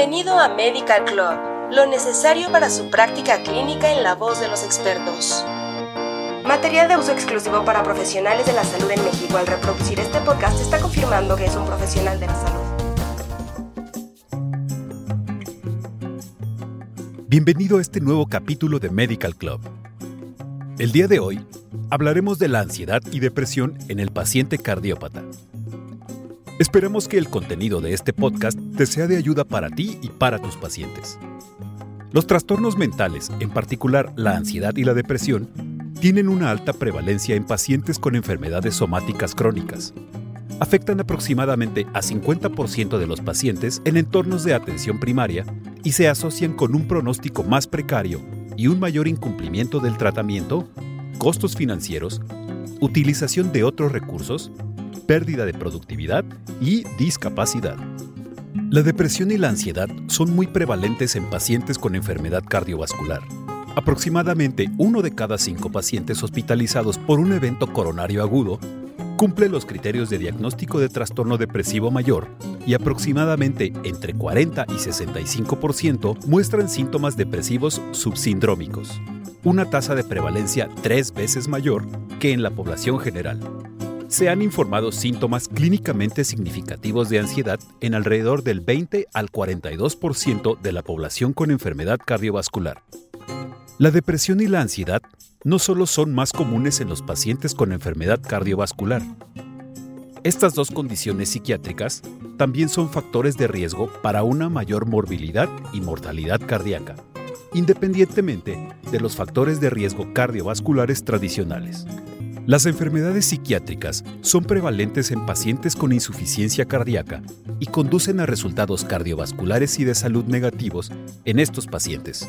Bienvenido a Medical Club, lo necesario para su práctica clínica en la voz de los expertos. Material de uso exclusivo para profesionales de la salud en México. Al reproducir este podcast está confirmando que es un profesional de la salud. Bienvenido a este nuevo capítulo de Medical Club. El día de hoy hablaremos de la ansiedad y depresión en el paciente cardiópata. Esperemos que el contenido de este podcast te sea de ayuda para ti y para tus pacientes. Los trastornos mentales, en particular la ansiedad y la depresión, tienen una alta prevalencia en pacientes con enfermedades somáticas crónicas. Afectan aproximadamente a 50% de los pacientes en entornos de atención primaria y se asocian con un pronóstico más precario y un mayor incumplimiento del tratamiento, costos financieros, utilización de otros recursos, pérdida de productividad y discapacidad. La depresión y la ansiedad son muy prevalentes en pacientes con enfermedad cardiovascular. Aproximadamente uno de cada cinco pacientes hospitalizados por un evento coronario agudo cumple los criterios de diagnóstico de trastorno depresivo mayor y aproximadamente entre 40 y 65% muestran síntomas depresivos subsindrómicos, una tasa de prevalencia tres veces mayor que en la población general se han informado síntomas clínicamente significativos de ansiedad en alrededor del 20 al 42% de la población con enfermedad cardiovascular. La depresión y la ansiedad no solo son más comunes en los pacientes con enfermedad cardiovascular. Estas dos condiciones psiquiátricas también son factores de riesgo para una mayor morbilidad y mortalidad cardíaca, independientemente de los factores de riesgo cardiovasculares tradicionales. Las enfermedades psiquiátricas son prevalentes en pacientes con insuficiencia cardíaca y conducen a resultados cardiovasculares y de salud negativos en estos pacientes.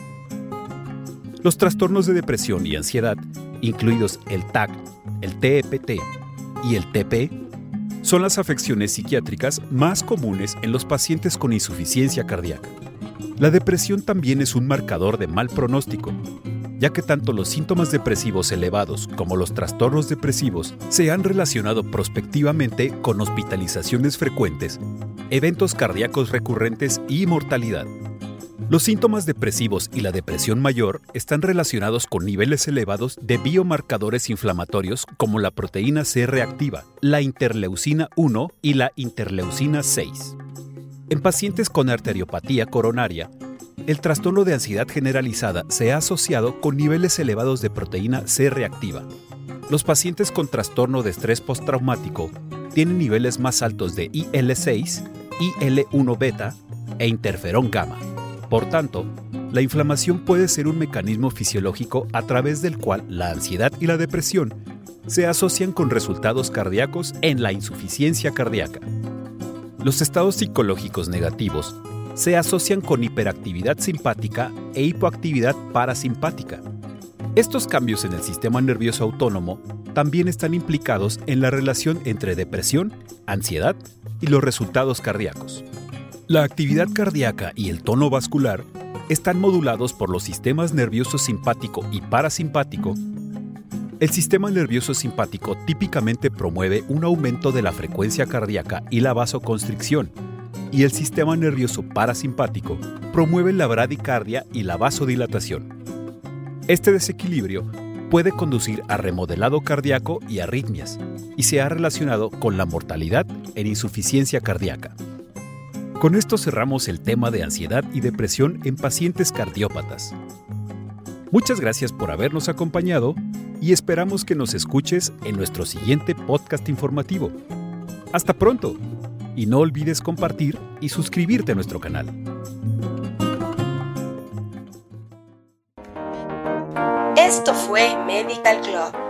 Los trastornos de depresión y ansiedad, incluidos el TAC, el TEPT y el TP, son las afecciones psiquiátricas más comunes en los pacientes con insuficiencia cardíaca. La depresión también es un marcador de mal pronóstico, ya que tanto los síntomas depresivos elevados como los trastornos depresivos se han relacionado prospectivamente con hospitalizaciones frecuentes, eventos cardíacos recurrentes y mortalidad. Los síntomas depresivos y la depresión mayor están relacionados con niveles elevados de biomarcadores inflamatorios como la proteína C reactiva, la interleucina 1 y la interleucina 6. En pacientes con arteriopatía coronaria, el trastorno de ansiedad generalizada se ha asociado con niveles elevados de proteína C reactiva. Los pacientes con trastorno de estrés postraumático tienen niveles más altos de IL6, IL1 beta e interferón gamma. Por tanto, la inflamación puede ser un mecanismo fisiológico a través del cual la ansiedad y la depresión se asocian con resultados cardíacos en la insuficiencia cardíaca. Los estados psicológicos negativos se asocian con hiperactividad simpática e hipoactividad parasimpática. Estos cambios en el sistema nervioso autónomo también están implicados en la relación entre depresión, ansiedad y los resultados cardíacos. La actividad cardíaca y el tono vascular están modulados por los sistemas nervioso simpático y parasimpático. El sistema nervioso simpático típicamente promueve un aumento de la frecuencia cardíaca y la vasoconstricción, y el sistema nervioso parasimpático promueve la bradicardia y la vasodilatación. Este desequilibrio puede conducir a remodelado cardíaco y arritmias, y se ha relacionado con la mortalidad en insuficiencia cardíaca. Con esto cerramos el tema de ansiedad y depresión en pacientes cardiópatas. Muchas gracias por habernos acompañado y esperamos que nos escuches en nuestro siguiente podcast informativo. Hasta pronto y no olvides compartir y suscribirte a nuestro canal. Esto fue Medical Club